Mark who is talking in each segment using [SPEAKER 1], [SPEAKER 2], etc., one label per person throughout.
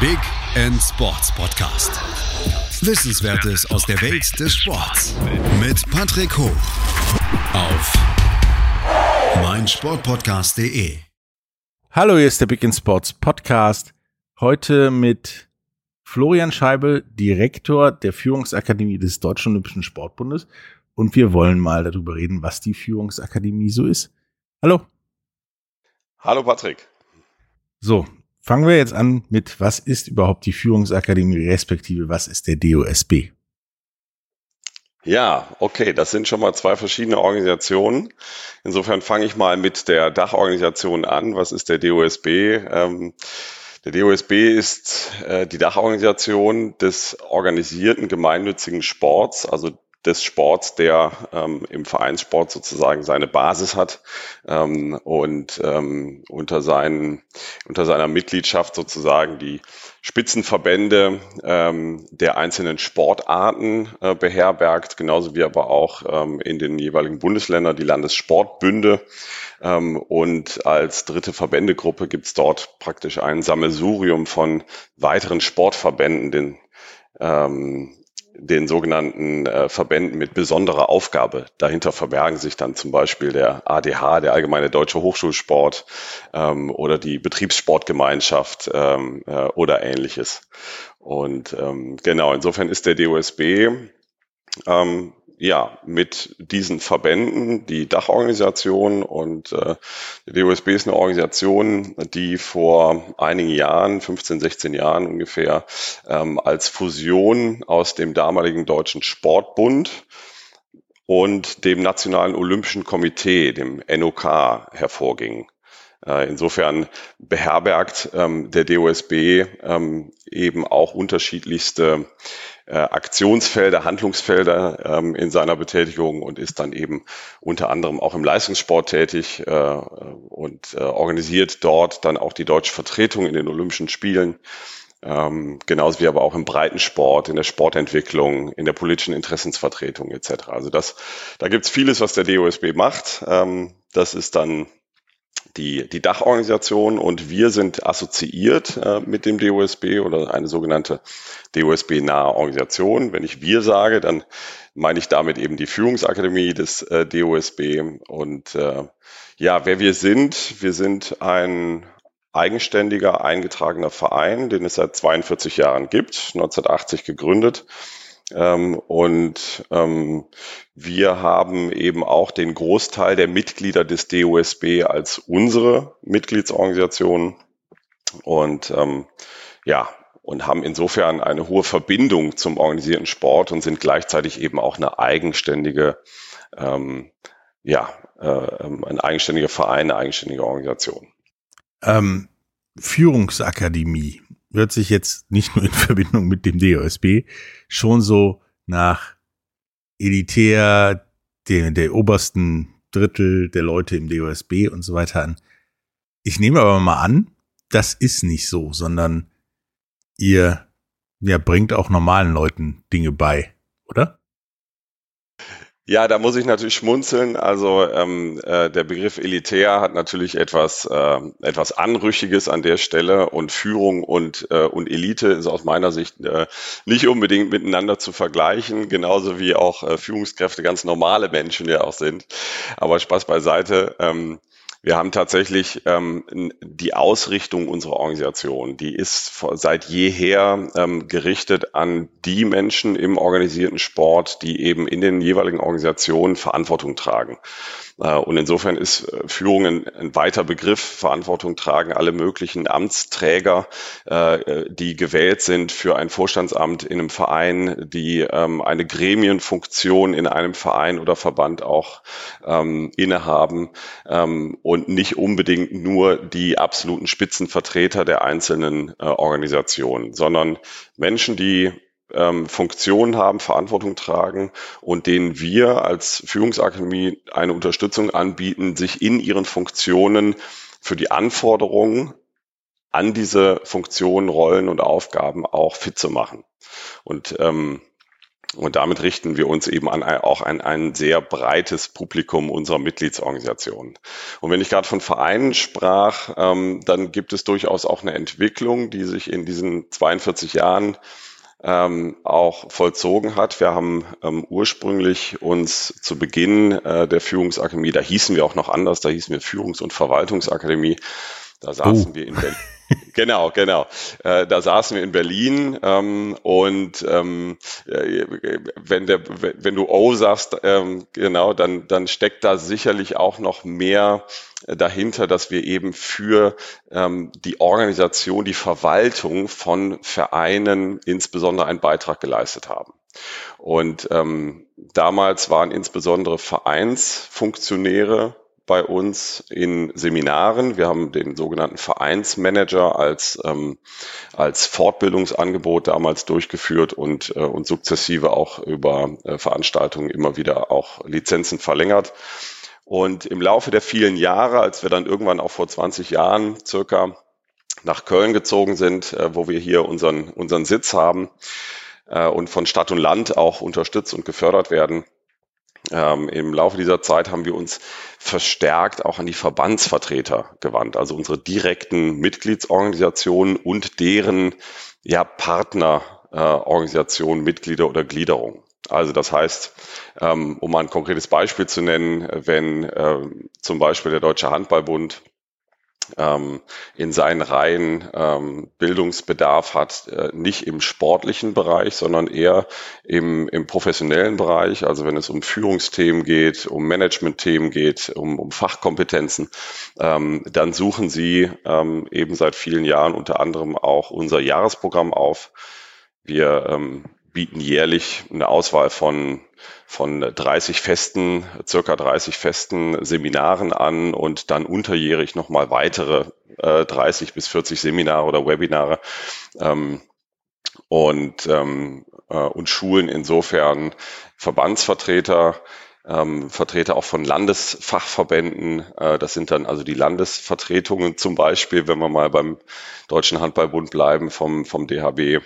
[SPEAKER 1] Big End Sports Podcast. Wissenswertes aus der Welt des Sports mit Patrick Hoch auf meinsportpodcast.de.
[SPEAKER 2] Hallo, hier ist der Big End Sports Podcast. Heute mit Florian Scheibel, Direktor der Führungsakademie des Deutschen Olympischen Sportbundes. Und wir wollen mal darüber reden, was die Führungsakademie so ist. Hallo.
[SPEAKER 3] Hallo Patrick.
[SPEAKER 2] So, fangen wir jetzt an mit, was ist überhaupt die Führungsakademie, respektive was ist der DOSB?
[SPEAKER 3] Ja, okay, das sind schon mal zwei verschiedene Organisationen. Insofern fange ich mal mit der Dachorganisation an. Was ist der DOSB? Ähm, der DOSB ist äh, die Dachorganisation des organisierten gemeinnützigen Sports, also des Sports, der ähm, im Vereinssport sozusagen seine Basis hat ähm, und ähm, unter, seinen, unter seiner Mitgliedschaft sozusagen die Spitzenverbände ähm, der einzelnen Sportarten äh, beherbergt, genauso wie aber auch ähm, in den jeweiligen Bundesländern die Landessportbünde. Ähm, und als dritte Verbändegruppe gibt es dort praktisch ein Sammelsurium von weiteren Sportverbänden, den ähm, den sogenannten äh, Verbänden mit besonderer Aufgabe. Dahinter verbergen sich dann zum Beispiel der ADH, der Allgemeine Deutsche Hochschulsport ähm, oder die Betriebssportgemeinschaft ähm, äh, oder ähnliches. Und ähm, genau, insofern ist der DOSB ähm, ja, mit diesen Verbänden, die Dachorganisation und äh, der DOSB ist eine Organisation, die vor einigen Jahren, 15, 16 Jahren ungefähr, ähm, als Fusion aus dem damaligen Deutschen Sportbund und dem Nationalen Olympischen Komitee, dem NOK, hervorging. Äh, insofern beherbergt ähm, der DOSB ähm, eben auch unterschiedlichste äh, Aktionsfelder, Handlungsfelder ähm, in seiner Betätigung und ist dann eben unter anderem auch im Leistungssport tätig äh, und äh, organisiert dort dann auch die deutsche Vertretung in den Olympischen Spielen. Ähm, genauso wie aber auch im Breitensport, in der Sportentwicklung, in der politischen Interessensvertretung etc. Also das, da gibt's vieles, was der DOSB macht. Ähm, das ist dann die, die Dachorganisation und wir sind assoziiert äh, mit dem DOSB oder eine sogenannte DOSB-nahe Organisation. Wenn ich wir sage, dann meine ich damit eben die Führungsakademie des äh, DOSB. Und äh, ja, wer wir sind, wir sind ein eigenständiger, eingetragener Verein, den es seit 42 Jahren gibt, 1980 gegründet ähm, und ähm, wir haben eben auch den Großteil der Mitglieder des DOSB als unsere Mitgliedsorganisation und ähm, ja, und haben insofern eine hohe Verbindung zum organisierten Sport und sind gleichzeitig eben auch eine eigenständige, ähm, ja, äh, ähm, ein eigenständiger Verein, eine eigenständige Organisation.
[SPEAKER 2] Ähm, Führungsakademie hört sich jetzt nicht nur in Verbindung mit dem DOSB schon so nach elitär der, der obersten Drittel der Leute im DOSB und so weiter an. Ich nehme aber mal an, das ist nicht so, sondern ihr ja, bringt auch normalen Leuten Dinge bei, oder?
[SPEAKER 3] Ja, da muss ich natürlich schmunzeln. Also ähm, äh, der Begriff elitär hat natürlich etwas äh, etwas Anrüchiges an der Stelle und Führung und äh, und Elite ist aus meiner Sicht äh, nicht unbedingt miteinander zu vergleichen, genauso wie auch äh, Führungskräfte ganz normale Menschen ja auch sind. Aber Spaß beiseite. Ähm, wir haben tatsächlich ähm, die Ausrichtung unserer Organisation, die ist seit jeher ähm, gerichtet an die Menschen im organisierten Sport, die eben in den jeweiligen Organisationen Verantwortung tragen. Äh, und insofern ist äh, Führung ein, ein, weiter Begriff. Verantwortung tragen alle möglichen Amtsträger, äh, die gewählt sind für ein Vorstandsamt in einem Verein, die ähm, eine Gremienfunktion in einem Verein oder Verband auch ähm, innehaben ähm, und nicht unbedingt nur die absoluten Spitzenvertreter der einzelnen Organisationen, sondern Menschen, die ähm, Funktionen haben, Verantwortung tragen und denen wir als Führungsakademie eine Unterstützung anbieten, sich in ihren Funktionen für die Anforderungen an diese Funktionen, Rollen und Aufgaben auch fit zu machen. Und ähm, Und damit richten wir uns eben an auch an ein sehr breites Publikum unserer Mitgliedsorganisationen. Und wenn ich gerade von Vereinen sprach, ähm, dann gibt es durchaus auch eine Entwicklung, die sich in diesen 42 Jahren ähm, auch vollzogen hat. Wir haben ähm, ursprünglich uns zu Beginn äh, der Führungsakademie, da hießen wir auch noch anders, da hießen wir Führungs- und Verwaltungsakademie, da saßen oh. wir in Berlin. Genau, genau. Äh, da saßen wir in Berlin ähm, und ähm, äh, wenn der, wenn du O sagst, ähm, genau, dann dann steckt da sicherlich auch noch mehr dahinter, dass wir eben für ähm, die Organisation, die Verwaltung von Vereinen insbesondere einen Beitrag geleistet haben. Und ähm, damals waren insbesondere Vereinsfunktionäre bei uns in Seminaren. Wir haben den sogenannten Vereinsmanager als, ähm, als Fortbildungsangebot damals durchgeführt und, äh, und sukzessive auch über äh, Veranstaltungen immer wieder auch Lizenzen verlängert. Und im Laufe der vielen Jahre, als wir dann irgendwann auch vor 20 Jahren circa nach Köln gezogen sind, äh, wo wir hier unseren, unseren Sitz haben äh, und von Stadt und Land auch unterstützt und gefördert werden, ähm, Im Laufe dieser Zeit haben wir uns verstärkt auch an die Verbandsvertreter gewandt, also unsere direkten Mitgliedsorganisationen und deren ja, Partnerorganisationen, äh, Mitglieder oder Gliederung. Also das heißt, ähm, um ein konkretes Beispiel zu nennen, wenn äh, zum Beispiel der Deutsche Handballbund ähm, in seinen Reihen ähm, Bildungsbedarf hat, äh, nicht im sportlichen Bereich, sondern eher im, im professionellen Bereich. Also wenn es um Führungsthemen geht, um Managementthemen geht, um, um Fachkompetenzen, ähm, dann suchen sie ähm, eben seit vielen Jahren unter anderem auch unser Jahresprogramm auf. Wir ähm, bieten jährlich eine Auswahl von, von 30 festen, circa 30 festen Seminaren an und dann unterjährig nochmal weitere äh, 30 bis 40 Seminare oder Webinare. Ähm, und, ähm, äh, und Schulen insofern Verbandsvertreter, ähm, Vertreter auch von Landesfachverbänden. Äh, das sind dann also die Landesvertretungen zum Beispiel, wenn wir mal beim Deutschen Handballbund bleiben vom, vom DHB.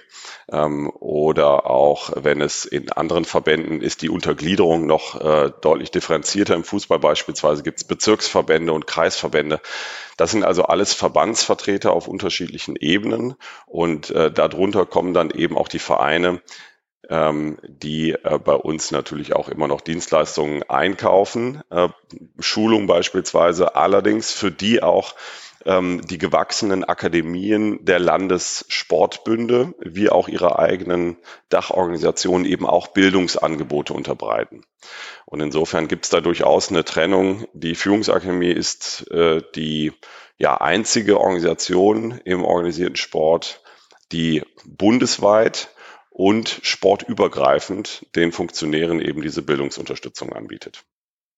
[SPEAKER 3] Ähm, oder auch, wenn es in anderen Verbänden ist, die Untergliederung noch äh, deutlich differenzierter. Im Fußball beispielsweise gibt es Bezirksverbände und Kreisverbände. Das sind also alles Verbandsvertreter auf unterschiedlichen Ebenen und äh, darunter kommen dann eben auch die Vereine, ähm, die äh, bei uns natürlich auch immer noch Dienstleistungen einkaufen, äh, Schulung beispielsweise, allerdings für die auch ähm, die gewachsenen Akademien der Landessportbünde wie auch ihre eigenen Dachorganisationen eben auch Bildungsangebote unterbreiten. Und insofern gibt es da durchaus eine Trennung. Die Führungsakademie ist äh, die ja, einzige Organisation im organisierten Sport, die bundesweit und sportübergreifend den Funktionären eben diese Bildungsunterstützung anbietet.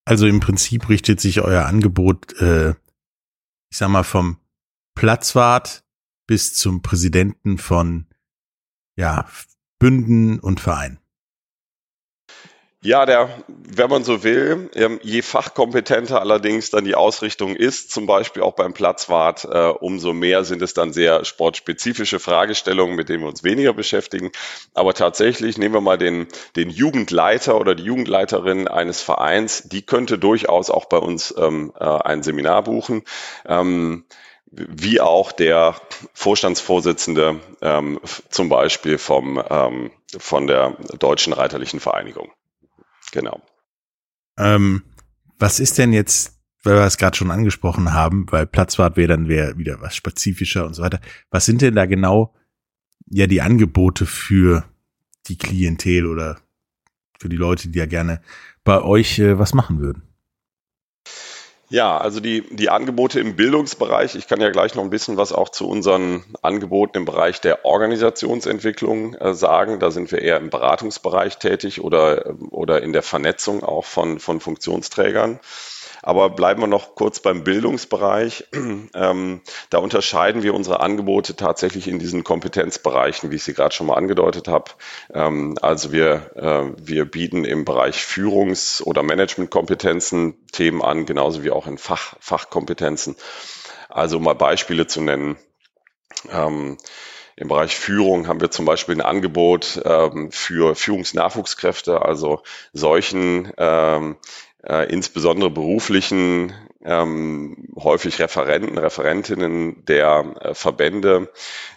[SPEAKER 2] Also im Prinzip richtet sich euer Angebot, äh, ich sag mal, vom Platzwart bis zum Präsidenten von ja, Bünden und Vereinen.
[SPEAKER 3] Ja, der, wenn man so will, ähm, je fachkompetenter allerdings dann die Ausrichtung ist, zum Beispiel auch beim Platzwart, äh, umso mehr sind es dann sehr sportspezifische Fragestellungen, mit denen wir uns weniger beschäftigen. Aber tatsächlich nehmen wir mal den, den Jugendleiter oder die Jugendleiterin eines Vereins, die könnte durchaus auch bei uns ähm, äh, ein Seminar buchen. Ähm, wie auch der Vorstandsvorsitzende ähm, zum Beispiel vom, ähm, von der Deutschen Reiterlichen Vereinigung. Genau.
[SPEAKER 2] Ähm, was ist denn jetzt, weil wir es gerade schon angesprochen haben, weil Platzwart wäre dann wär wieder was spezifischer und so weiter. Was sind denn da genau ja die Angebote für die Klientel oder für die Leute, die ja gerne bei euch äh, was machen würden?
[SPEAKER 3] Ja, also die, die Angebote im Bildungsbereich, ich kann ja gleich noch ein bisschen was auch zu unseren Angeboten im Bereich der Organisationsentwicklung äh, sagen. Da sind wir eher im Beratungsbereich tätig oder, oder in der Vernetzung auch von, von Funktionsträgern. Aber bleiben wir noch kurz beim Bildungsbereich. Ähm, da unterscheiden wir unsere Angebote tatsächlich in diesen Kompetenzbereichen, wie ich sie gerade schon mal angedeutet habe. Ähm, also wir, äh, wir bieten im Bereich Führungs- oder Managementkompetenzen Themen an, genauso wie auch in Fach, Fachkompetenzen. Also um mal Beispiele zu nennen. Ähm, Im Bereich Führung haben wir zum Beispiel ein Angebot ähm, für Führungsnachwuchskräfte, also solchen ähm, äh, insbesondere beruflichen ähm, häufig Referenten, Referentinnen der äh, Verbände,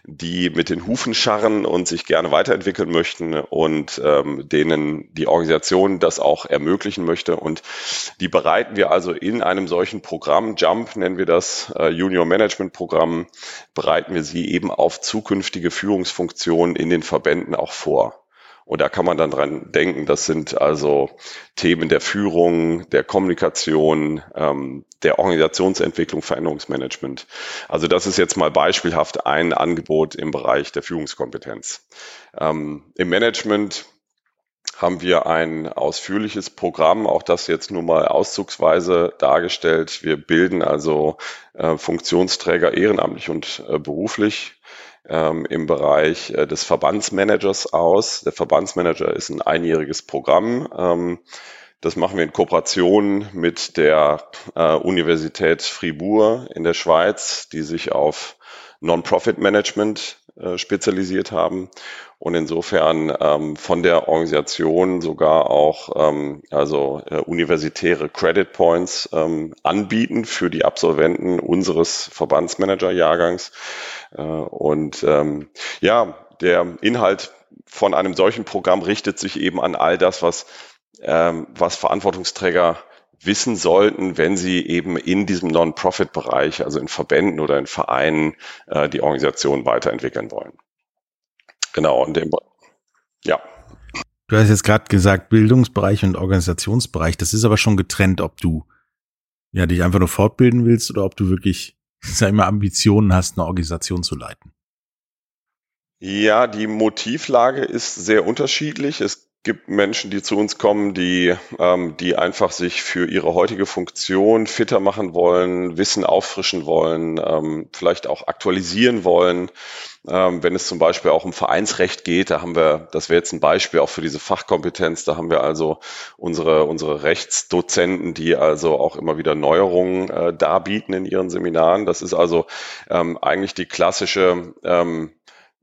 [SPEAKER 3] die mit den Hufen scharren und sich gerne weiterentwickeln möchten und ähm, denen die Organisation das auch ermöglichen möchte. Und die bereiten wir also in einem solchen Programm, Jump nennen wir das, äh, Junior Management Programm, bereiten wir sie eben auf zukünftige Führungsfunktionen in den Verbänden auch vor. Und da kann man dann dran denken, das sind also Themen der Führung, der Kommunikation, ähm, der Organisationsentwicklung, Veränderungsmanagement. Also das ist jetzt mal beispielhaft ein Angebot im Bereich der Führungskompetenz. Ähm, Im Management haben wir ein ausführliches Programm, auch das jetzt nur mal auszugsweise dargestellt. Wir bilden also äh, Funktionsträger ehrenamtlich und äh, beruflich ähm, im Bereich äh, des Verbandsmanagers aus. Der Verbandsmanager ist ein einjähriges Programm. Ähm, das machen wir in Kooperation mit der äh, Universität Fribourg in der Schweiz, die sich auf Non-Profit-Management äh, spezialisiert haben und insofern ähm, von der Organisation sogar auch ähm, also äh, universitäre Credit Points ähm, anbieten für die Absolventen unseres Verbandsmanager-Jahrgangs. Äh, und ähm, ja, der Inhalt von einem solchen Programm richtet sich eben an all das, was, ähm, was Verantwortungsträger wissen sollten, wenn sie eben in diesem Non-Profit-Bereich, also in Verbänden oder in Vereinen, äh, die Organisation weiterentwickeln wollen. Genau, und dem, ja.
[SPEAKER 2] Du hast jetzt gerade gesagt, Bildungsbereich und Organisationsbereich. Das ist aber schon getrennt, ob du ja dich einfach nur fortbilden willst oder ob du wirklich, sag ich mal, Ambitionen hast, eine Organisation zu leiten.
[SPEAKER 3] Ja, die Motivlage ist sehr unterschiedlich. Es gibt Menschen, die zu uns kommen, die, ähm, die einfach sich für ihre heutige Funktion fitter machen wollen, Wissen auffrischen wollen, ähm, vielleicht auch aktualisieren wollen. Ähm, wenn es zum Beispiel auch um Vereinsrecht geht, da haben wir, das wäre jetzt ein Beispiel auch für diese Fachkompetenz, da haben wir also unsere, unsere Rechtsdozenten, die also auch immer wieder Neuerungen äh, darbieten in ihren Seminaren. Das ist also ähm, eigentlich die klassische ähm,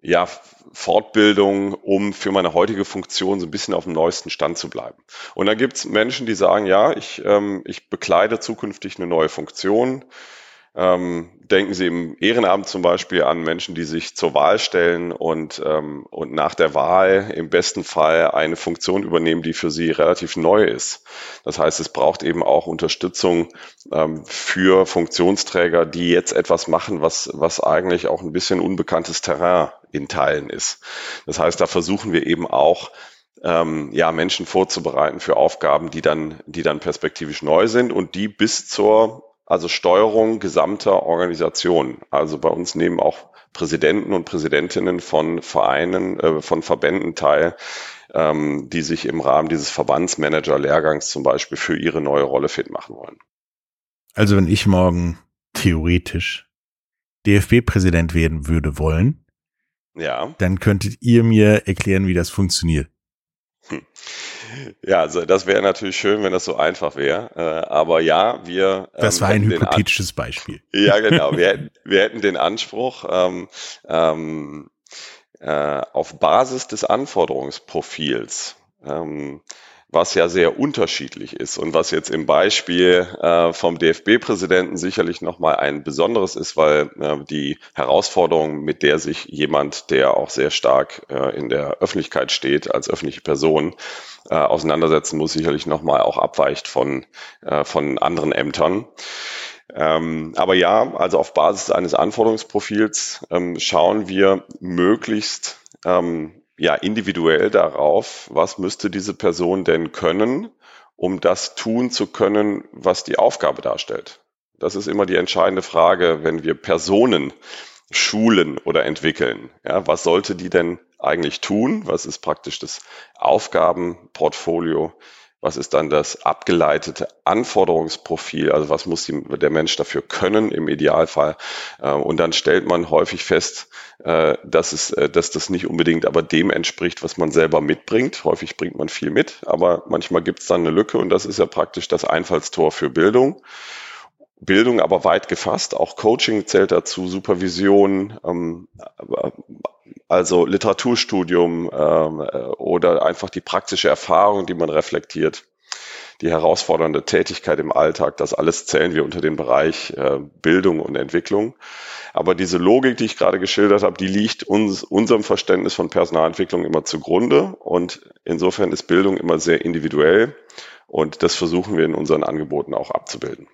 [SPEAKER 3] ja, Fortbildung, um für meine heutige Funktion so ein bisschen auf dem neuesten Stand zu bleiben. Und dann gibt es Menschen, die sagen, ja, ich, ähm, ich bekleide zukünftig eine neue Funktion. Ähm, denken Sie im Ehrenamt zum Beispiel an Menschen, die sich zur Wahl stellen und, ähm, und nach der Wahl im besten Fall eine Funktion übernehmen, die für sie relativ neu ist. Das heißt, es braucht eben auch Unterstützung ähm, für Funktionsträger, die jetzt etwas machen, was, was eigentlich auch ein bisschen unbekanntes Terrain in Teilen ist. Das heißt, da versuchen wir eben auch, ähm, ja, Menschen vorzubereiten für Aufgaben, die dann, die dann perspektivisch neu sind und die bis zur also Steuerung gesamter Organisationen. Also bei uns nehmen auch Präsidenten und Präsidentinnen von Vereinen, äh, von Verbänden teil, ähm, die sich im Rahmen dieses Verbandsmanager-Lehrgangs zum Beispiel für ihre neue Rolle fit machen wollen.
[SPEAKER 2] Also wenn ich morgen theoretisch DFB-Präsident werden würde wollen, ja. dann könntet ihr mir erklären, wie das funktioniert.
[SPEAKER 3] Hm. Ja, also das wäre natürlich schön, wenn das so einfach wäre. Äh, aber ja, wir.
[SPEAKER 2] Ähm, das war ein hypothetisches Beispiel.
[SPEAKER 3] Ja, genau. Wir, hätten, wir hätten den Anspruch, ähm, ähm, äh, auf Basis des Anforderungsprofils ähm, was ja sehr unterschiedlich ist und was jetzt im Beispiel äh, vom DFB-Präsidenten sicherlich nochmal ein besonderes ist, weil äh, die Herausforderung, mit der sich jemand, der auch sehr stark äh, in der Öffentlichkeit steht, als öffentliche Person äh, auseinandersetzen muss, sicherlich nochmal auch abweicht von, äh, von anderen Ämtern. Ähm, aber ja, also auf Basis eines Anforderungsprofils ähm, schauen wir möglichst ähm, ja individuell darauf, was müsste diese Person denn können, um das tun zu können, was die Aufgabe darstellt. Das ist immer die entscheidende Frage, wenn wir Personen schulen oder entwickeln. Ja, was sollte die denn eigentlich tun? Was ist praktisch das Aufgabenportfolio was ist dann das abgeleitete Anforderungsprofil, also was muss die, der Mensch dafür können im Idealfall. Äh, und dann stellt man häufig fest, äh, dass, es, äh, dass das nicht unbedingt aber dem entspricht, was man selber mitbringt. Häufig bringt man viel mit, aber manchmal gibt es dann eine Lücke und das ist ja praktisch das Einfallstor für Bildung. Bildung aber weit gefasst, auch Coaching zählt dazu, Supervision, ähm, also Literaturstudium ähm, äh, oder einfach die praktische Erfahrung, die man reflektiert die herausfordernde Tätigkeit im Alltag, das alles zählen wir unter den Bereich äh, Bildung und Entwicklung. Aber diese Logik, die ich gerade geschildert habe, die liegt uns, unserem Verständnis von Personalentwicklung immer zugrunde. Und insofern ist Bildung immer sehr individuell. Und das versuchen wir in unseren Angeboten auch abzubilden.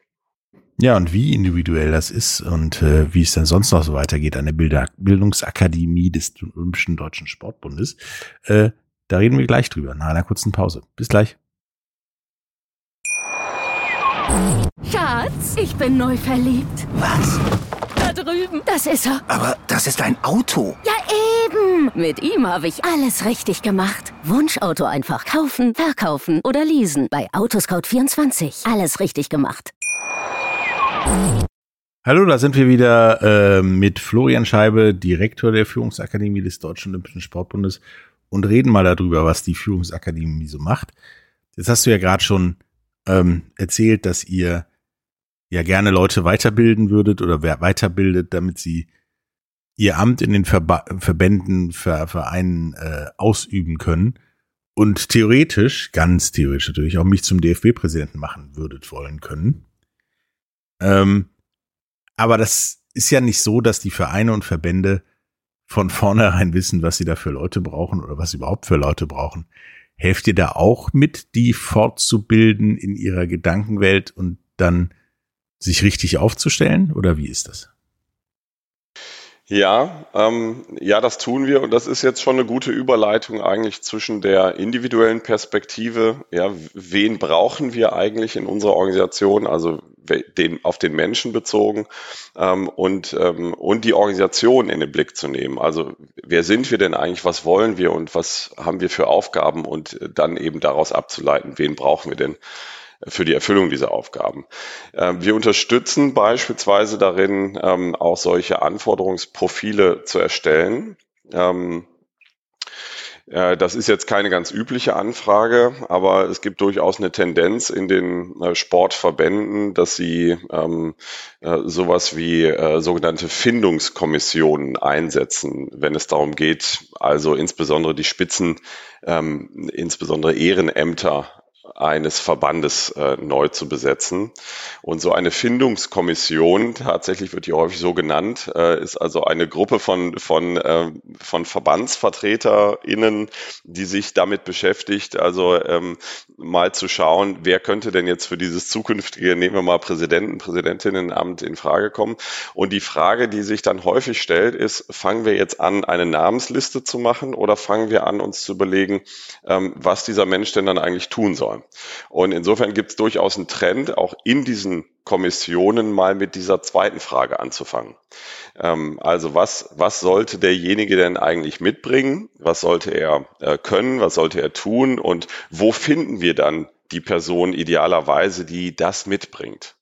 [SPEAKER 2] Ja, und wie individuell das ist und äh, wie es dann sonst noch so weitergeht an der Bilder Bildungsakademie des Olympischen Deutschen Sportbundes, äh, da reden wir gleich drüber, nach einer kurzen Pause. Bis gleich.
[SPEAKER 4] Schatz, ich bin neu verliebt.
[SPEAKER 5] Was?
[SPEAKER 4] Da drüben. Das ist er.
[SPEAKER 5] Aber das ist ein Auto.
[SPEAKER 4] Ja, eben. Mit ihm habe ich alles richtig gemacht. Wunschauto einfach kaufen, verkaufen oder leasen. Bei Autoscout24. Alles richtig gemacht.
[SPEAKER 2] Hallo, da sind wir wieder äh, mit Florian Scheibe, Direktor der Führungsakademie des Deutschen Olympischen Sportbundes und reden mal darüber, was die Führungsakademie so macht. Jetzt hast du ja gerade schon ähm, erzählt, dass ihr ja gerne Leute weiterbilden würdet oder wer weiterbildet, damit sie ihr Amt in den Verba Verbänden, Ver Vereinen äh, ausüben können und theoretisch, ganz theoretisch natürlich, auch mich zum DFB-Präsidenten machen würdet wollen können. Ähm, aber das ist ja nicht so, dass die Vereine und Verbände von vornherein wissen, was sie da für Leute brauchen oder was sie überhaupt für Leute brauchen. Helft ihr da auch mit, die fortzubilden in ihrer Gedankenwelt und dann sich richtig aufzustellen? Oder wie ist das?
[SPEAKER 3] Ja, ähm, ja, das tun wir. Und das ist jetzt schon eine gute Überleitung eigentlich zwischen der individuellen Perspektive, ja, wen brauchen wir eigentlich in unserer Organisation, also den, auf den Menschen bezogen ähm, und, ähm, und die Organisation in den Blick zu nehmen. Also wer sind wir denn eigentlich, was wollen wir? Und was haben wir für Aufgaben? Und dann eben daraus abzuleiten, wen brauchen wir denn für die Erfüllung dieser Aufgaben. Ähm, wir unterstützen beispielsweise darin, ähm, auch solche Anforderungsprofile zu erstellen. Ähm, das ist jetzt keine ganz übliche Anfrage, aber es gibt durchaus eine Tendenz in den äh, Sportverbänden, dass sie ähm, äh, sowas wie äh, sogenannte Findungskommissionen einsetzen, wenn es darum geht, also insbesondere die Spitzen, ähm, insbesondere Ehrenämter eines Verbandes äh, neu zu besetzen. Und so eine Findungskommission, tatsächlich wird die häufig so genannt, äh, ist also eine Gruppe von, von, äh, von VerbandsvertreterInnen, die sich damit beschäftigt, also ähm, mal zu schauen, wer könnte denn jetzt für dieses zukünftige, nehmen wir mal Präsidenten, Präsidentinnenamt in Frage kommen. Und die Frage, die sich dann häufig stellt, ist, fangen wir jetzt an, eine Namensliste zu machen oder fangen wir an, uns zu überlegen, ähm, was dieser Mensch denn dann eigentlich tun soll? Und insofern gibt es durchaus einen Trend, auch in diesen Kommissionen mal mit dieser zweiten Frage anzufangen. Ähm, also was, was sollte derjenige denn eigentlich mitbringen? Was sollte er äh, können? Was sollte er tun? Und wo finden wir dann die Person idealerweise, die das mitbringt?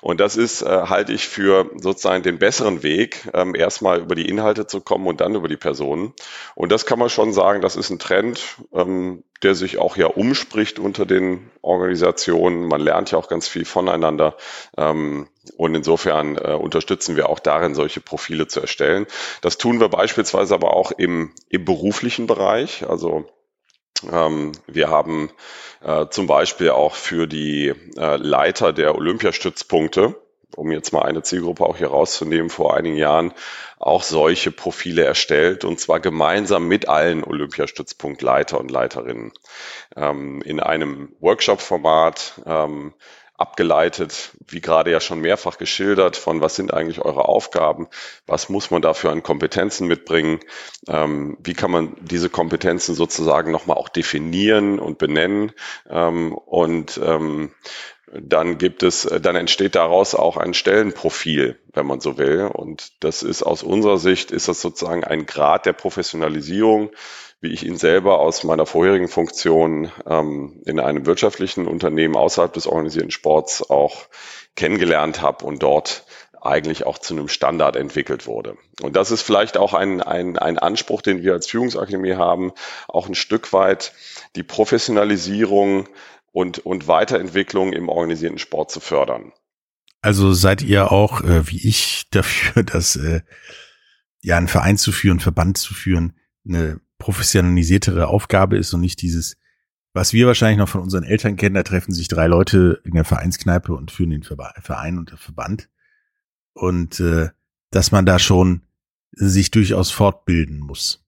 [SPEAKER 3] Und das ist, äh, halte ich für sozusagen den besseren Weg, ähm, erstmal über die Inhalte zu kommen und dann über die Personen. Und das kann man schon sagen, das ist ein Trend, ähm, der sich auch ja umspricht unter den Organisationen. Man lernt ja auch ganz viel voneinander. Ähm, und insofern äh, unterstützen wir auch darin, solche Profile zu erstellen. Das tun wir beispielsweise aber auch im, im beruflichen Bereich. Also ähm, wir haben äh, zum Beispiel auch für die äh, Leiter der Olympiastützpunkte, um jetzt mal eine Zielgruppe auch hier rauszunehmen, vor einigen Jahren auch solche Profile erstellt und zwar gemeinsam mit allen Olympiastützpunktleiter und Leiterinnen ähm, in einem Workshop-Format. Ähm, abgeleitet, wie gerade ja schon mehrfach geschildert, von was sind eigentlich eure Aufgaben, was muss man dafür an Kompetenzen mitbringen, ähm, wie kann man diese Kompetenzen sozusagen nochmal auch definieren und benennen? Ähm, und ähm, dann gibt es, dann entsteht daraus auch ein Stellenprofil, wenn man so will. Und das ist aus unserer Sicht, ist das sozusagen ein Grad der Professionalisierung, wie ich ihn selber aus meiner vorherigen Funktion ähm, in einem wirtschaftlichen Unternehmen außerhalb des organisierten Sports auch kennengelernt habe und dort eigentlich auch zu einem Standard entwickelt wurde. Und das ist vielleicht auch ein, ein, ein Anspruch, den wir als Führungsakademie haben, auch ein Stück weit die Professionalisierung und, und Weiterentwicklung im organisierten Sport zu fördern.
[SPEAKER 2] Also seid ihr auch, äh, wie ich, dafür, dass äh, ja, einen Verein zu führen, Verband zu führen, eine professionalisiertere Aufgabe ist und nicht dieses, was wir wahrscheinlich noch von unseren Eltern kennen, da treffen sich drei Leute in der Vereinskneipe und führen den Verein und der Verband. Und äh, dass man da schon sich durchaus fortbilden muss.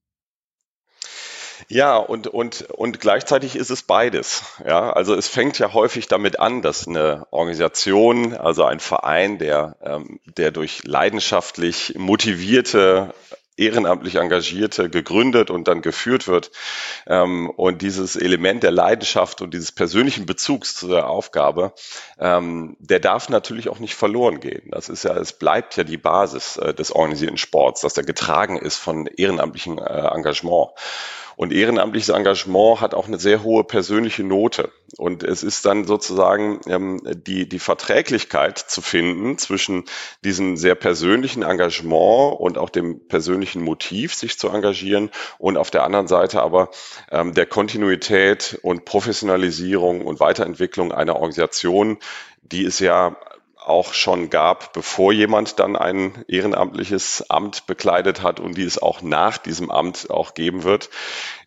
[SPEAKER 3] Ja, und, und, und gleichzeitig ist es beides. Ja, also es fängt ja häufig damit an, dass eine Organisation, also ein Verein, der, ähm, der durch leidenschaftlich motivierte ehrenamtlich Engagierte gegründet und dann geführt wird. Ähm, und dieses Element der Leidenschaft und dieses persönlichen Bezugs zu der Aufgabe, ähm, der darf natürlich auch nicht verloren gehen. Das ist ja, es bleibt ja die Basis äh, des organisierten Sports, dass der getragen ist von ehrenamtlichem äh, Engagement. Und ehrenamtliches Engagement hat auch eine sehr hohe persönliche Note. Und es ist dann sozusagen ähm, die, die Verträglichkeit zu finden zwischen diesem sehr persönlichen Engagement und auch dem persönlichen Motiv, sich zu engagieren und auf der anderen Seite aber ähm, der Kontinuität und Professionalisierung und Weiterentwicklung einer Organisation, die es ja auch schon gab, bevor jemand dann ein ehrenamtliches Amt bekleidet hat und die es auch nach diesem Amt auch geben wird.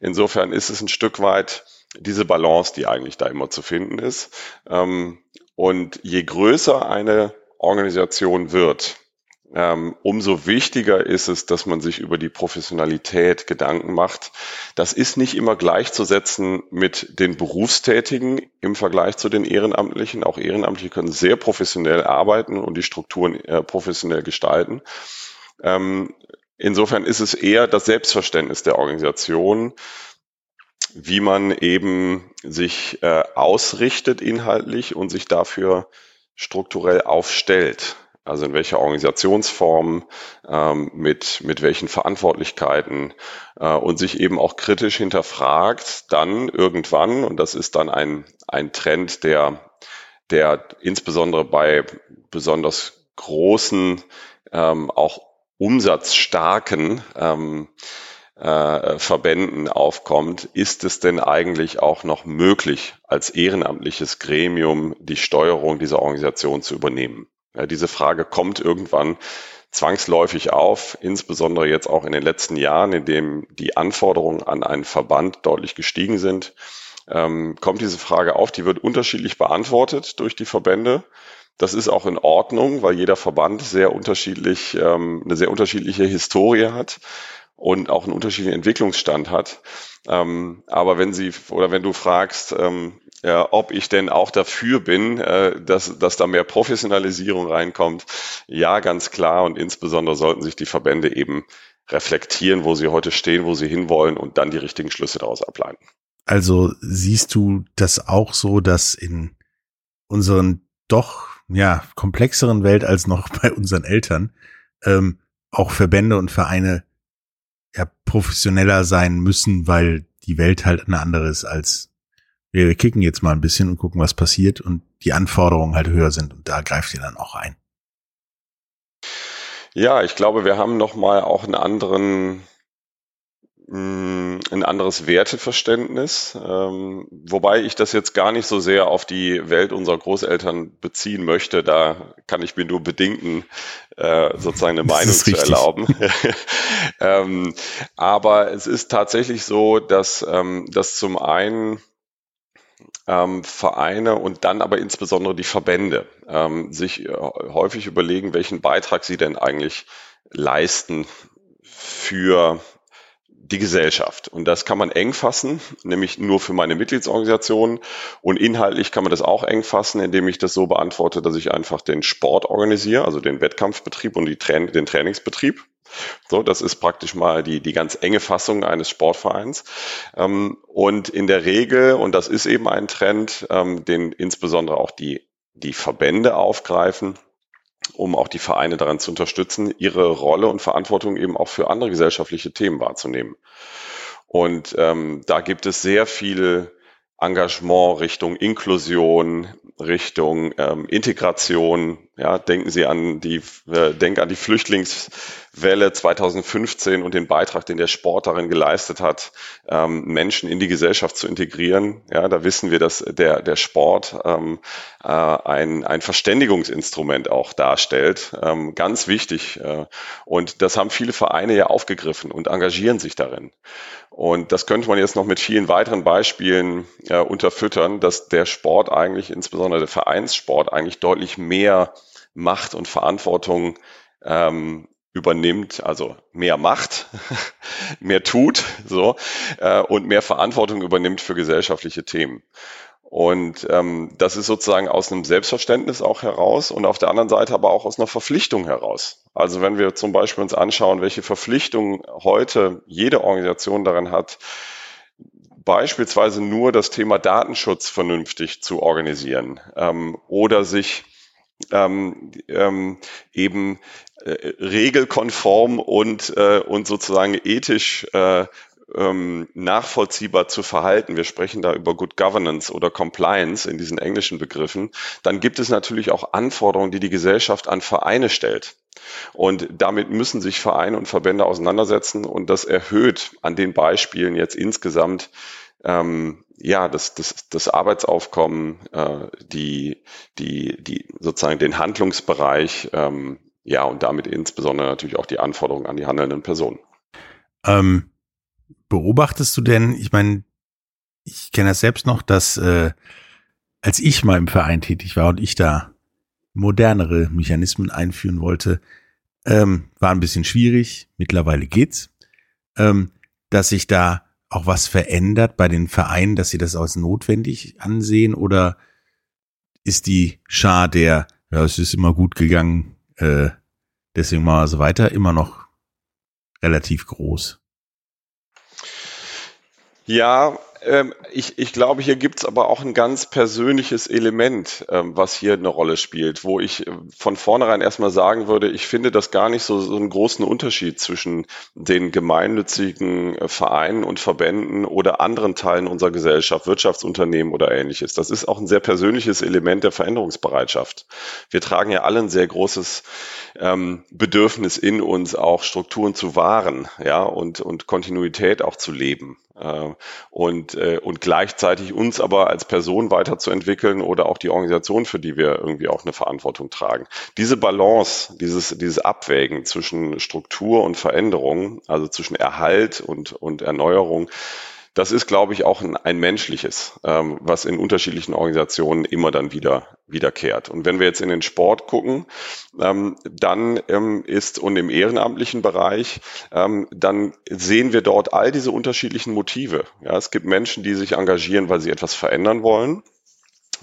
[SPEAKER 3] Insofern ist es ein Stück weit diese Balance, die eigentlich da immer zu finden ist. Ähm, und je größer eine Organisation wird, ähm, umso wichtiger ist es, dass man sich über die Professionalität Gedanken macht. Das ist nicht immer gleichzusetzen mit den Berufstätigen im Vergleich zu den Ehrenamtlichen. Auch Ehrenamtliche können sehr professionell arbeiten und die Strukturen äh, professionell gestalten. Ähm, insofern ist es eher das Selbstverständnis der Organisation, wie man eben sich äh, ausrichtet inhaltlich und sich dafür strukturell aufstellt. Also in welcher Organisationsform, ähm, mit, mit welchen Verantwortlichkeiten äh, und sich eben auch kritisch hinterfragt, dann irgendwann, und das ist dann ein, ein Trend, der, der insbesondere bei besonders großen, ähm, auch umsatzstarken ähm, äh, Verbänden aufkommt, ist es denn eigentlich auch noch möglich, als ehrenamtliches Gremium die Steuerung dieser Organisation zu übernehmen? Ja, diese Frage kommt irgendwann zwangsläufig auf, insbesondere jetzt auch in den letzten Jahren, in dem die Anforderungen an einen Verband deutlich gestiegen sind, ähm, kommt diese Frage auf. Die wird unterschiedlich beantwortet durch die Verbände. Das ist auch in Ordnung, weil jeder Verband sehr unterschiedlich, ähm, eine sehr unterschiedliche Historie hat und auch einen unterschiedlichen Entwicklungsstand hat. Ähm, aber wenn Sie oder wenn du fragst, ähm, ja, ob ich denn auch dafür bin, äh, dass, dass da mehr Professionalisierung reinkommt, ja, ganz klar. Und insbesondere sollten sich die Verbände eben reflektieren, wo sie heute stehen, wo sie hinwollen und dann die richtigen Schlüsse daraus ableiten.
[SPEAKER 2] Also siehst du das auch so, dass in unseren doch ja komplexeren Welt als noch bei unseren Eltern ähm, auch Verbände und Vereine ja professioneller sein müssen, weil die Welt halt eine andere ist als wir kicken jetzt mal ein bisschen und gucken, was passiert und die Anforderungen halt höher sind und da greift ihr dann auch ein.
[SPEAKER 3] Ja, ich glaube, wir haben noch mal auch einen anderen ein anderes Werteverständnis, ähm, wobei ich das jetzt gar nicht so sehr auf die Welt unserer Großeltern beziehen möchte. Da kann ich mir nur bedingten äh, sozusagen eine Meinung zu erlauben. ähm, aber es ist tatsächlich so, dass, ähm, dass zum einen ähm, Vereine und dann aber insbesondere die Verbände ähm, sich äh, häufig überlegen, welchen Beitrag sie denn eigentlich leisten für die Gesellschaft. Und das kann man eng fassen, nämlich nur für meine Mitgliedsorganisationen. Und inhaltlich kann man das auch eng fassen, indem ich das so beantworte, dass ich einfach den Sport organisiere, also den Wettkampfbetrieb und Tra den Trainingsbetrieb. So, das ist praktisch mal die, die ganz enge Fassung eines Sportvereins. Ähm, und in der Regel, und das ist eben ein Trend, ähm, den insbesondere auch die, die Verbände aufgreifen, um auch die Vereine daran zu unterstützen, ihre Rolle und Verantwortung eben auch für andere gesellschaftliche Themen wahrzunehmen. Und ähm, da gibt es sehr viel Engagement Richtung Inklusion, Richtung ähm, Integration Ja, denken Sie an die, äh, denken an die Flüchtlingswelle 2015 und den Beitrag, den der Sport darin geleistet hat, ähm, Menschen in die Gesellschaft zu integrieren. Ja, da wissen wir, dass der, der Sport ähm, äh, ein, ein Verständigungsinstrument auch darstellt. Ähm, ganz wichtig. Äh, und das haben viele Vereine ja aufgegriffen und engagieren sich darin. Und das könnte man jetzt noch mit vielen weiteren Beispielen äh, unterfüttern, dass der Sport eigentlich, insbesondere der Vereinssport, eigentlich deutlich mehr Macht und Verantwortung ähm, übernimmt, also mehr macht, mehr tut, so äh, und mehr Verantwortung übernimmt für gesellschaftliche Themen. Und ähm, das ist sozusagen aus einem Selbstverständnis auch heraus und auf der anderen Seite aber auch aus einer Verpflichtung heraus. Also wenn wir zum Beispiel uns anschauen, welche Verpflichtung heute jede Organisation darin hat, beispielsweise nur das Thema Datenschutz vernünftig zu organisieren ähm, oder sich ähm, ähm, eben äh, regelkonform und, äh, und sozusagen ethisch äh, ähm, nachvollziehbar zu verhalten, wir sprechen da über Good Governance oder Compliance in diesen englischen Begriffen, dann gibt es natürlich auch Anforderungen, die die Gesellschaft an Vereine stellt. Und damit müssen sich Vereine und Verbände auseinandersetzen und das erhöht an den Beispielen jetzt insgesamt ähm, ja, das, das, das Arbeitsaufkommen, äh, die, die, die sozusagen den Handlungsbereich, ähm, ja, und damit insbesondere natürlich auch die Anforderungen an die handelnden Personen.
[SPEAKER 2] Ähm, beobachtest du denn, ich meine, ich kenne das selbst noch, dass äh, als ich mal im Verein tätig war und ich da modernere Mechanismen einführen wollte, ähm, war ein bisschen schwierig. Mittlerweile geht's, ähm, dass sich da auch was verändert bei den Vereinen, dass sie das als notwendig ansehen oder ist die Schar der, ja, es ist immer gut gegangen, äh, deswegen mal so weiter, immer noch relativ groß?
[SPEAKER 3] Ja, ähm, ich, ich glaube, hier gibt's aber auch ein ganz persönliches Element, ähm, was hier eine Rolle spielt, wo ich äh, von vornherein erstmal sagen würde, ich finde das gar nicht so, so einen großen Unterschied zwischen den gemeinnützigen äh, Vereinen und Verbänden oder anderen Teilen unserer Gesellschaft, Wirtschaftsunternehmen oder ähnliches. Das ist auch ein sehr persönliches Element der Veränderungsbereitschaft. Wir tragen ja alle ein sehr großes ähm, Bedürfnis in uns, auch Strukturen zu wahren, ja, und, und Kontinuität auch zu leben. Äh, und, äh, und gleichzeitig uns aber als Person weiterzuentwickeln oder auch die Organisation, für die wir irgendwie auch eine Verantwortung tragen. Diese Balance, dieses, dieses Abwägen zwischen Struktur und Veränderung, also zwischen Erhalt und, und Erneuerung, das ist, glaube ich, auch ein, ein menschliches, ähm, was in unterschiedlichen Organisationen immer dann wieder wiederkehrt. Und wenn wir jetzt in den Sport gucken, ähm, dann ähm, ist und im ehrenamtlichen Bereich, ähm, dann sehen wir dort all diese unterschiedlichen Motive. Ja, es gibt Menschen, die sich engagieren, weil sie etwas verändern wollen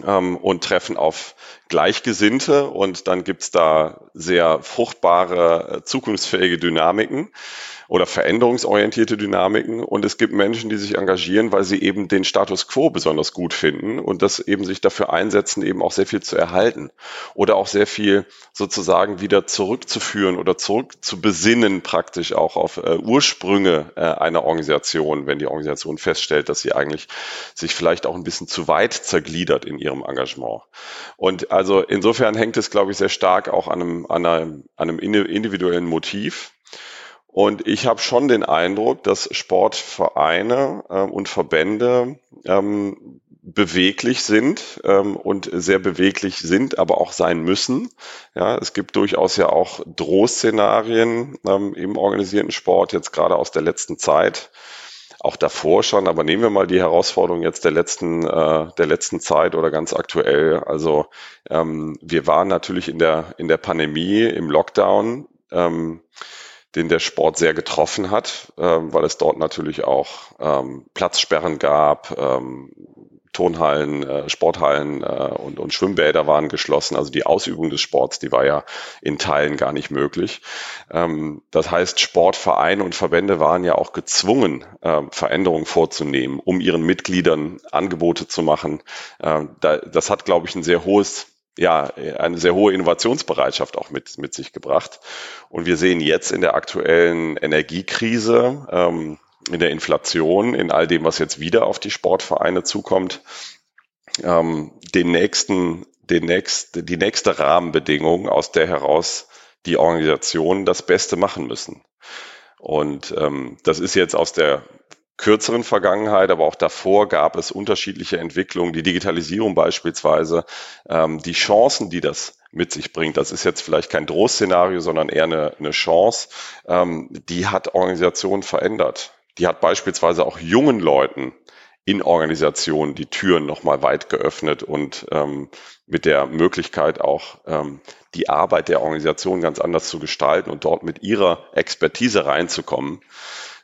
[SPEAKER 3] ähm, und treffen auf Gleichgesinnte und dann gibt's da sehr fruchtbare, äh, zukunftsfähige Dynamiken oder veränderungsorientierte Dynamiken. Und es gibt Menschen, die sich engagieren, weil sie eben den Status quo besonders gut finden und das eben sich dafür einsetzen, eben auch sehr viel zu erhalten oder auch sehr viel sozusagen wieder zurückzuführen oder zurück zu besinnen praktisch auch auf äh, Ursprünge äh, einer Organisation, wenn die Organisation feststellt, dass sie eigentlich sich vielleicht auch ein bisschen zu weit zergliedert in ihrem Engagement. Und also insofern hängt es, glaube ich, sehr stark auch an einem, an einem, an einem individuellen Motiv. Und ich habe schon den Eindruck, dass Sportvereine äh, und Verbände ähm, beweglich sind ähm, und sehr beweglich sind, aber auch sein müssen. Ja, es gibt durchaus ja auch Drohszenarien ähm, im organisierten Sport, jetzt gerade aus der letzten Zeit, auch davor schon, aber nehmen wir mal die Herausforderung jetzt der letzten, äh, der letzten Zeit oder ganz aktuell. Also ähm, wir waren natürlich in der, in der Pandemie, im Lockdown. Ähm, den der Sport sehr getroffen hat, ähm, weil es dort natürlich auch ähm, Platzsperren gab, ähm, Turnhallen, äh, Sporthallen äh, und, und Schwimmbäder waren geschlossen. Also die Ausübung des Sports, die war ja in Teilen gar nicht möglich. Ähm, das heißt, Sportvereine und Verbände waren ja auch gezwungen, äh, Veränderungen vorzunehmen, um ihren Mitgliedern Angebote zu machen. Äh, da, das hat, glaube ich, ein sehr hohes ja, eine sehr hohe Innovationsbereitschaft auch mit, mit sich gebracht. Und wir sehen jetzt in der aktuellen Energiekrise, ähm, in der Inflation, in all dem, was jetzt wieder auf die Sportvereine zukommt, ähm, den nächsten den nächst, die nächste Rahmenbedingung, aus der heraus die Organisationen das Beste machen müssen. Und ähm, das ist jetzt aus der kürzeren Vergangenheit, aber auch davor gab es unterschiedliche Entwicklungen, die Digitalisierung beispielsweise, ähm, die Chancen, die das mit sich bringt. Das ist jetzt vielleicht kein Drohszenario, sondern eher eine, eine Chance. Ähm, die hat Organisationen verändert. Die hat beispielsweise auch jungen Leuten in Organisationen die Türen nochmal weit geöffnet und ähm, mit der Möglichkeit auch ähm, die Arbeit der Organisation ganz anders zu gestalten und dort mit ihrer Expertise reinzukommen,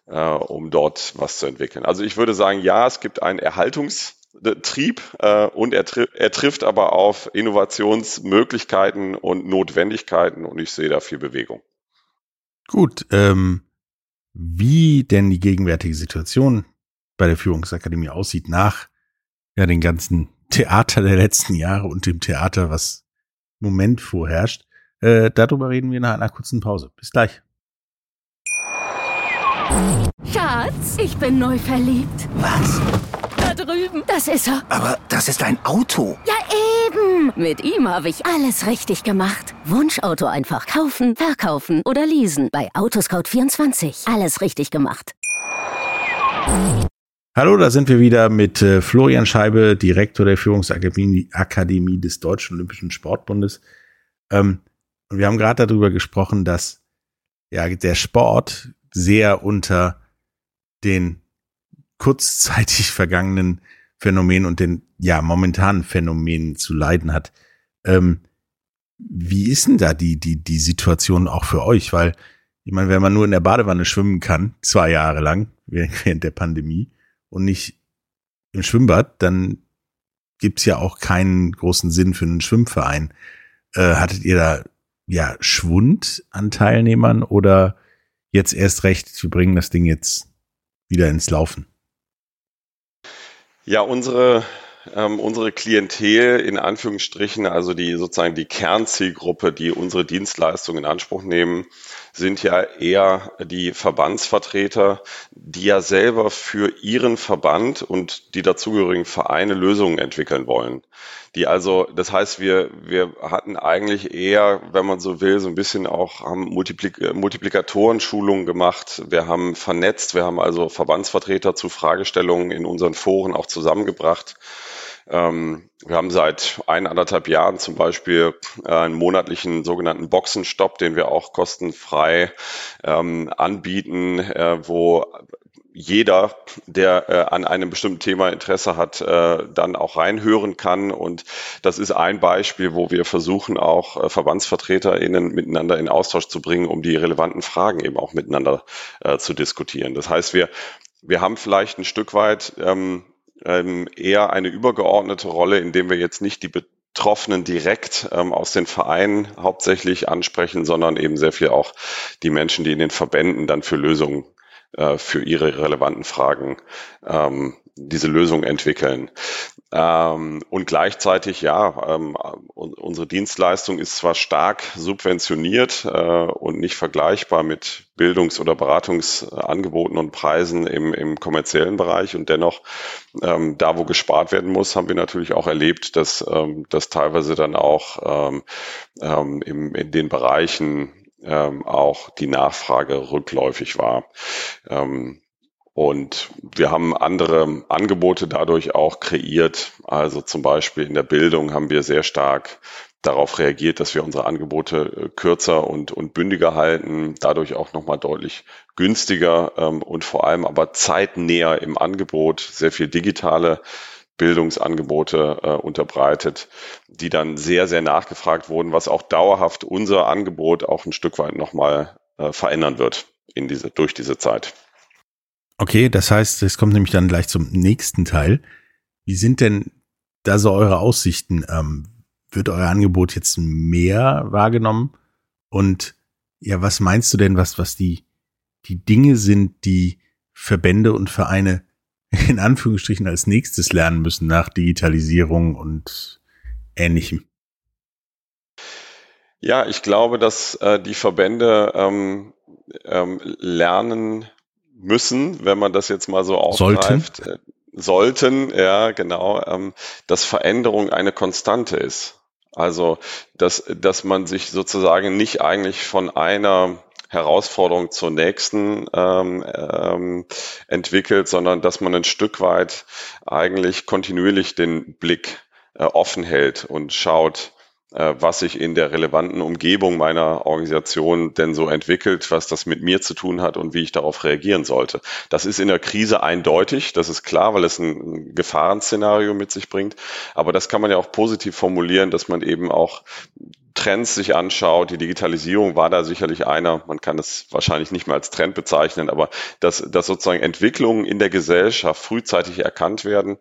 [SPEAKER 3] äh, um dort was zu entwickeln. Also ich würde sagen, ja, es gibt einen Erhaltungstrieb äh, und er, tri er trifft aber auf Innovationsmöglichkeiten und Notwendigkeiten und ich sehe da viel Bewegung.
[SPEAKER 2] Gut, ähm, wie denn die gegenwärtige Situation bei der Führungsakademie aussieht nach ja, den ganzen Theater der letzten Jahre und dem Theater, was im Moment vorherrscht. Äh, darüber reden wir nach einer kurzen Pause. Bis gleich.
[SPEAKER 4] Schatz, ich bin neu verliebt.
[SPEAKER 5] Was?
[SPEAKER 4] Da drüben. Das ist er.
[SPEAKER 5] Aber das ist ein Auto.
[SPEAKER 4] Ja, eben. Mit ihm habe ich alles richtig gemacht. Wunschauto einfach kaufen, verkaufen oder leasen. Bei Autoscout24. Alles richtig gemacht.
[SPEAKER 2] Hallo, da sind wir wieder mit äh, Florian Scheibe, Direktor der Führungsakademie Akademie des Deutschen Olympischen Sportbundes. Ähm, und wir haben gerade darüber gesprochen, dass ja der Sport sehr unter den kurzzeitig vergangenen Phänomenen und den ja momentanen Phänomenen zu leiden hat. Ähm, wie ist denn da die die die Situation auch für euch? Weil ich meine, wenn man nur in der Badewanne schwimmen kann, zwei Jahre lang während der Pandemie, und nicht im Schwimmbad, dann gibt's ja auch keinen großen Sinn für einen Schwimmverein. Äh, hattet ihr da ja Schwund an Teilnehmern oder jetzt erst recht, wir bringen das Ding jetzt wieder ins Laufen?
[SPEAKER 3] Ja, unsere ähm, unsere Klientel in Anführungsstrichen, also die sozusagen die Kernzielgruppe, die unsere Dienstleistungen in Anspruch nehmen, sind ja eher die Verbandsvertreter, die ja selber für ihren Verband und die dazugehörigen Vereine Lösungen entwickeln wollen. Die also, das heißt, wir, wir hatten eigentlich eher, wenn man so will, so ein bisschen auch haben Multiplik Multiplikatoren-Schulungen gemacht. Wir haben vernetzt, wir haben also Verbandsvertreter zu Fragestellungen in unseren Foren auch zusammengebracht. Ähm, wir haben seit eineinhalb Jahren zum Beispiel äh, einen monatlichen sogenannten Boxenstopp, den wir auch kostenfrei ähm, anbieten, äh, wo jeder, der äh, an einem bestimmten Thema Interesse hat, äh, dann auch reinhören kann. Und das ist ein Beispiel, wo wir versuchen, auch äh, VerbandsvertreterInnen miteinander in Austausch zu bringen, um die relevanten Fragen eben auch miteinander äh, zu diskutieren. Das heißt, wir, wir haben vielleicht ein Stück weit ähm, ähm, eher eine übergeordnete Rolle, indem wir jetzt nicht die Betroffenen direkt ähm, aus den Vereinen hauptsächlich ansprechen, sondern eben sehr viel auch die Menschen, die in den Verbänden dann für Lösungen äh, für ihre relevanten Fragen ähm, diese Lösung entwickeln. Ähm, und gleichzeitig, ja, ähm, unsere Dienstleistung ist zwar stark subventioniert äh, und nicht vergleichbar mit Bildungs- oder Beratungsangeboten und Preisen im, im kommerziellen Bereich. Und dennoch, ähm, da wo gespart werden muss, haben wir natürlich auch erlebt, dass ähm, das teilweise dann auch ähm, ähm, im, in den Bereichen ähm, auch die Nachfrage rückläufig war. Ähm, und wir haben andere Angebote dadurch auch kreiert. Also zum Beispiel in der Bildung haben wir sehr stark darauf reagiert, dass wir unsere Angebote äh, kürzer und, und bündiger halten, dadurch auch nochmal deutlich günstiger ähm, und vor allem aber zeitnäher im Angebot, sehr viel digitale Bildungsangebote äh, unterbreitet, die dann sehr, sehr nachgefragt wurden, was auch dauerhaft unser Angebot auch ein Stück weit nochmal äh, verändern wird in diese, durch diese Zeit.
[SPEAKER 2] Okay, das heißt, es kommt nämlich dann gleich zum nächsten Teil. Wie sind denn da so eure Aussichten? Ähm, wird euer Angebot jetzt mehr wahrgenommen? Und ja, was meinst du denn, was, was die, die Dinge sind, die Verbände und Vereine in Anführungsstrichen als nächstes lernen müssen nach Digitalisierung und ähnlichem?
[SPEAKER 3] Ja, ich glaube, dass äh, die Verbände ähm, ähm, lernen müssen, wenn man das jetzt mal so aufgreift. Sollten, äh, sollten ja, genau, ähm, dass Veränderung eine Konstante ist. Also, dass, dass man sich sozusagen nicht eigentlich von einer Herausforderung zur nächsten ähm, ähm, entwickelt, sondern dass man ein Stück weit eigentlich kontinuierlich den Blick äh, offen hält und schaut, was sich in der relevanten Umgebung meiner Organisation denn so entwickelt, was das mit mir zu tun hat und wie ich darauf reagieren sollte. Das ist in der Krise eindeutig, das ist klar, weil es ein Gefahrenszenario mit sich bringt. Aber das kann man ja auch positiv formulieren, dass man eben auch Trends sich anschaut, die Digitalisierung war da sicherlich einer, man kann es wahrscheinlich nicht mehr als Trend bezeichnen, aber dass, dass sozusagen Entwicklungen in der Gesellschaft frühzeitig erkannt werden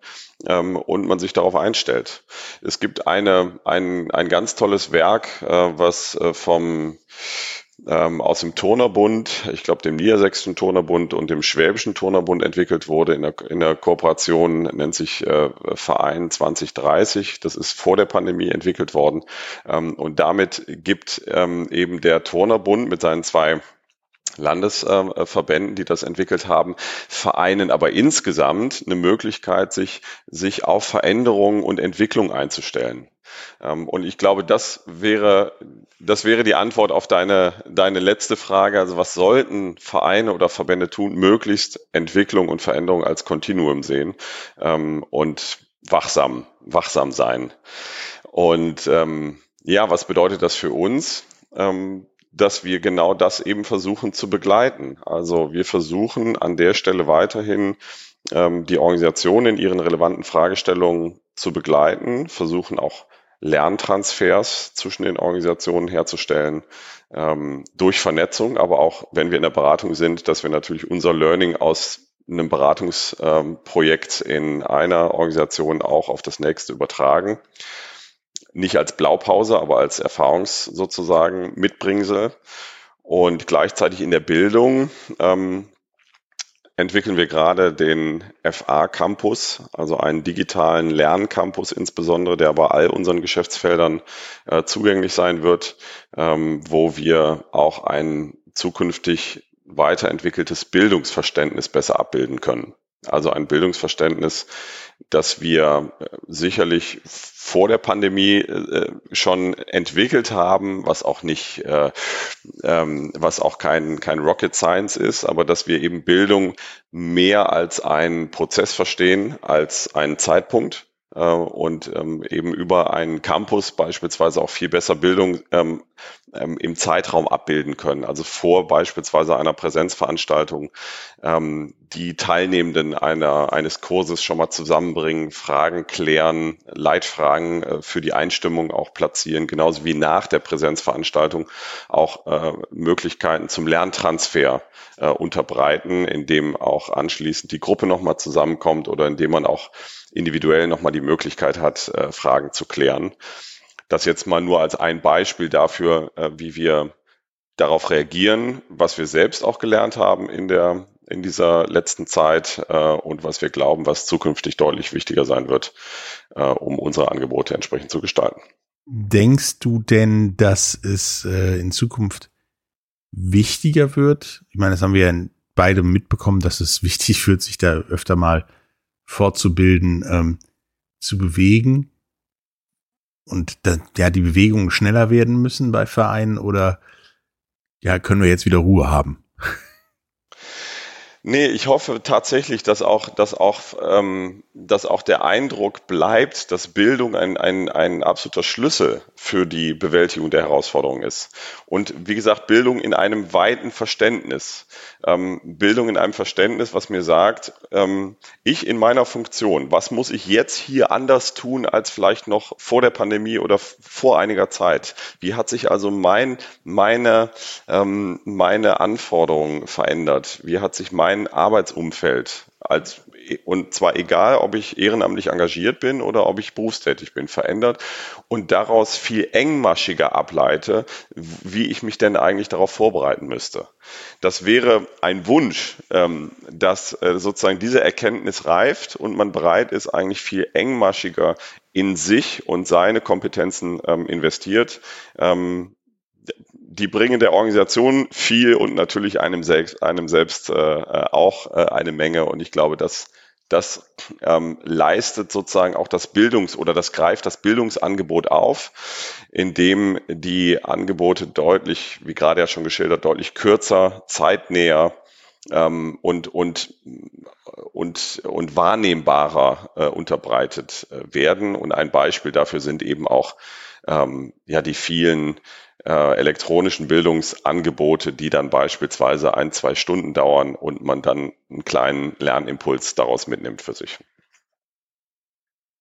[SPEAKER 3] ähm, und man sich darauf einstellt. Es gibt eine, ein, ein ganz tolles Werk, äh, was äh, vom ähm, aus dem Turnerbund, ich glaube dem Niedersächsischen Turnerbund und dem Schwäbischen Turnerbund entwickelt wurde in der, in der Kooperation, nennt sich äh, Verein 2030. Das ist vor der Pandemie entwickelt worden. Ähm, und damit gibt ähm, eben der Turnerbund mit seinen zwei Landesverbänden, die das entwickelt haben, vereinen aber insgesamt eine Möglichkeit, sich, sich auf Veränderungen und Entwicklung einzustellen. Ähm, und ich glaube, das wäre, das wäre die Antwort auf deine, deine letzte Frage. Also was sollten Vereine oder Verbände tun? Möglichst Entwicklung und Veränderung als Kontinuum sehen ähm, und wachsam, wachsam sein. Und ähm, ja, was bedeutet das für uns? dass wir genau das eben versuchen zu begleiten. Also wir versuchen an der Stelle weiterhin die Organisation in ihren relevanten Fragestellungen zu begleiten, versuchen auch Lerntransfers zwischen den Organisationen herzustellen, ähm, durch Vernetzung, aber auch wenn wir in der Beratung sind, dass wir natürlich unser Learning aus einem Beratungsprojekt ähm, in einer Organisation auch auf das nächste übertragen. Nicht als Blaupause, aber als Erfahrungs sozusagen Mitbringsel. Und gleichzeitig in der Bildung ähm, entwickeln wir gerade den FA Campus, also einen digitalen Lerncampus insbesondere, der bei all unseren Geschäftsfeldern äh, zugänglich sein wird, ähm, wo wir auch ein zukünftig weiterentwickeltes Bildungsverständnis besser abbilden können. Also ein Bildungsverständnis, das wir äh, sicherlich vor der Pandemie äh, schon entwickelt haben, was auch nicht, äh, ähm, was auch kein, kein Rocket Science ist, aber dass wir eben Bildung mehr als einen Prozess verstehen, als einen Zeitpunkt und ähm, eben über einen Campus beispielsweise auch viel besser Bildung ähm, im Zeitraum abbilden können. Also vor beispielsweise einer Präsenzveranstaltung ähm, die Teilnehmenden einer, eines Kurses schon mal zusammenbringen, Fragen klären, Leitfragen äh, für die Einstimmung auch platzieren, genauso wie nach der Präsenzveranstaltung auch äh, Möglichkeiten zum Lerntransfer äh, unterbreiten, indem auch anschließend die Gruppe nochmal zusammenkommt oder indem man auch individuell nochmal die Möglichkeit hat, äh, Fragen zu klären. Das jetzt mal nur als ein Beispiel dafür, äh, wie wir darauf reagieren, was wir selbst auch gelernt haben in der in dieser letzten Zeit äh, und was wir glauben, was zukünftig deutlich wichtiger sein wird, äh, um unsere Angebote entsprechend zu gestalten.
[SPEAKER 2] Denkst du denn, dass es in Zukunft wichtiger wird? Ich meine, das haben wir ja beide mitbekommen, dass es wichtig wird, sich da öfter mal fortzubilden, ähm, zu bewegen und da, ja, die Bewegungen schneller werden müssen bei Vereinen oder ja, können wir jetzt wieder Ruhe haben?
[SPEAKER 3] Nee, ich hoffe tatsächlich, dass auch, dass auch, ähm, dass auch der Eindruck bleibt, dass Bildung ein, ein, ein absoluter Schlüssel für die Bewältigung der Herausforderungen ist. Und wie gesagt, Bildung in einem weiten Verständnis. Ähm, Bildung in einem Verständnis, was mir sagt, ähm, ich in meiner Funktion, was muss ich jetzt hier anders tun als vielleicht noch vor der Pandemie oder vor einiger Zeit? Wie hat sich also mein, meine, ähm, meine Anforderungen verändert? Wie hat sich mein mein Arbeitsumfeld als und zwar egal, ob ich ehrenamtlich engagiert bin oder ob ich berufstätig bin, verändert und daraus viel engmaschiger ableite, wie ich mich denn eigentlich darauf vorbereiten müsste. Das wäre ein Wunsch, ähm, dass äh, sozusagen diese Erkenntnis reift und man bereit ist, eigentlich viel engmaschiger in sich und seine Kompetenzen ähm, investiert. Die bringen der Organisation viel und natürlich einem selbst, einem selbst äh, auch äh, eine Menge. Und ich glaube, das, das ähm, leistet sozusagen auch das Bildungs- oder das greift das Bildungsangebot auf, indem die Angebote deutlich, wie gerade ja schon geschildert, deutlich kürzer, zeitnäher ähm, und, und, und, und wahrnehmbarer äh, unterbreitet äh, werden. Und ein Beispiel dafür sind eben auch ähm, ja die vielen äh, elektronischen Bildungsangebote, die dann beispielsweise ein, zwei Stunden dauern und man dann einen kleinen Lernimpuls daraus mitnimmt für sich.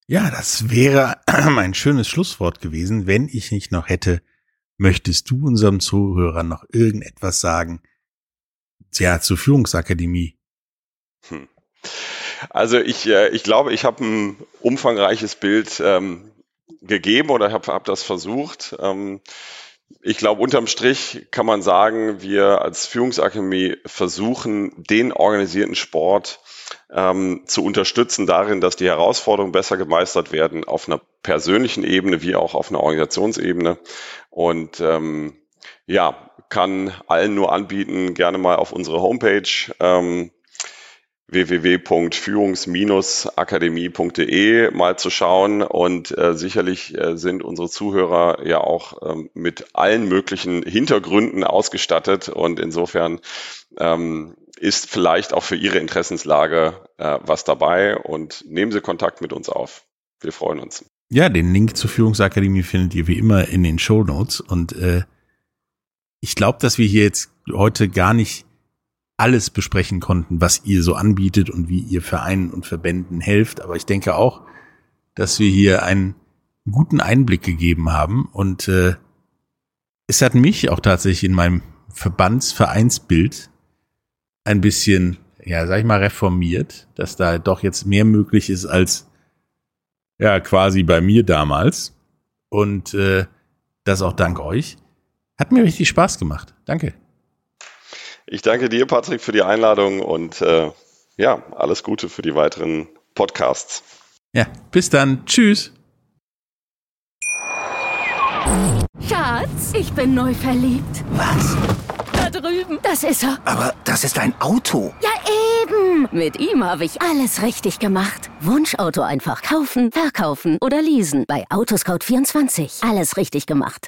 [SPEAKER 2] Ja, das wäre ein schönes Schlusswort gewesen, wenn ich nicht noch hätte, möchtest du unserem Zuhörer noch irgendetwas sagen? Ja, zur Führungsakademie.
[SPEAKER 3] Hm. Also ich, äh, ich glaube, ich habe ein umfangreiches Bild ähm, gegeben oder habe hab das versucht. Ähm, ich glaube, unterm Strich kann man sagen, wir als Führungsakademie versuchen, den organisierten Sport ähm, zu unterstützen darin, dass die Herausforderungen besser gemeistert werden auf einer persönlichen Ebene wie auch auf einer Organisationsebene. Und ähm, ja, kann allen nur anbieten, gerne mal auf unsere Homepage ähm, www.führungs-akademie.de mal zu schauen. Und äh, sicherlich äh, sind unsere Zuhörer ja auch ähm, mit allen möglichen Hintergründen ausgestattet. Und insofern ähm, ist vielleicht auch für Ihre Interessenslage äh, was dabei. Und nehmen Sie Kontakt mit uns auf. Wir freuen uns.
[SPEAKER 2] Ja, den Link zur Führungsakademie findet ihr wie immer in den Show Notes. Und äh, ich glaube, dass wir hier jetzt heute gar nicht alles besprechen konnten, was ihr so anbietet und wie ihr Vereinen und Verbänden helft. Aber ich denke auch, dass wir hier einen guten Einblick gegeben haben und äh, es hat mich auch tatsächlich in meinem Verbandsvereinsbild ein bisschen, ja, sag ich mal, reformiert, dass da doch jetzt mehr möglich ist als ja quasi bei mir damals und äh, das auch dank euch. Hat mir richtig Spaß gemacht. Danke.
[SPEAKER 3] Ich danke dir, Patrick, für die Einladung und äh, ja, alles Gute für die weiteren Podcasts.
[SPEAKER 2] Ja, bis dann. Tschüss.
[SPEAKER 4] Schatz, ich bin neu verliebt.
[SPEAKER 5] Was?
[SPEAKER 4] Da drüben. Das ist er.
[SPEAKER 5] Aber das ist ein Auto.
[SPEAKER 4] Ja, eben. Mit ihm habe ich alles richtig gemacht. Wunschauto einfach kaufen, verkaufen oder leasen. Bei Autoscout24. Alles richtig gemacht.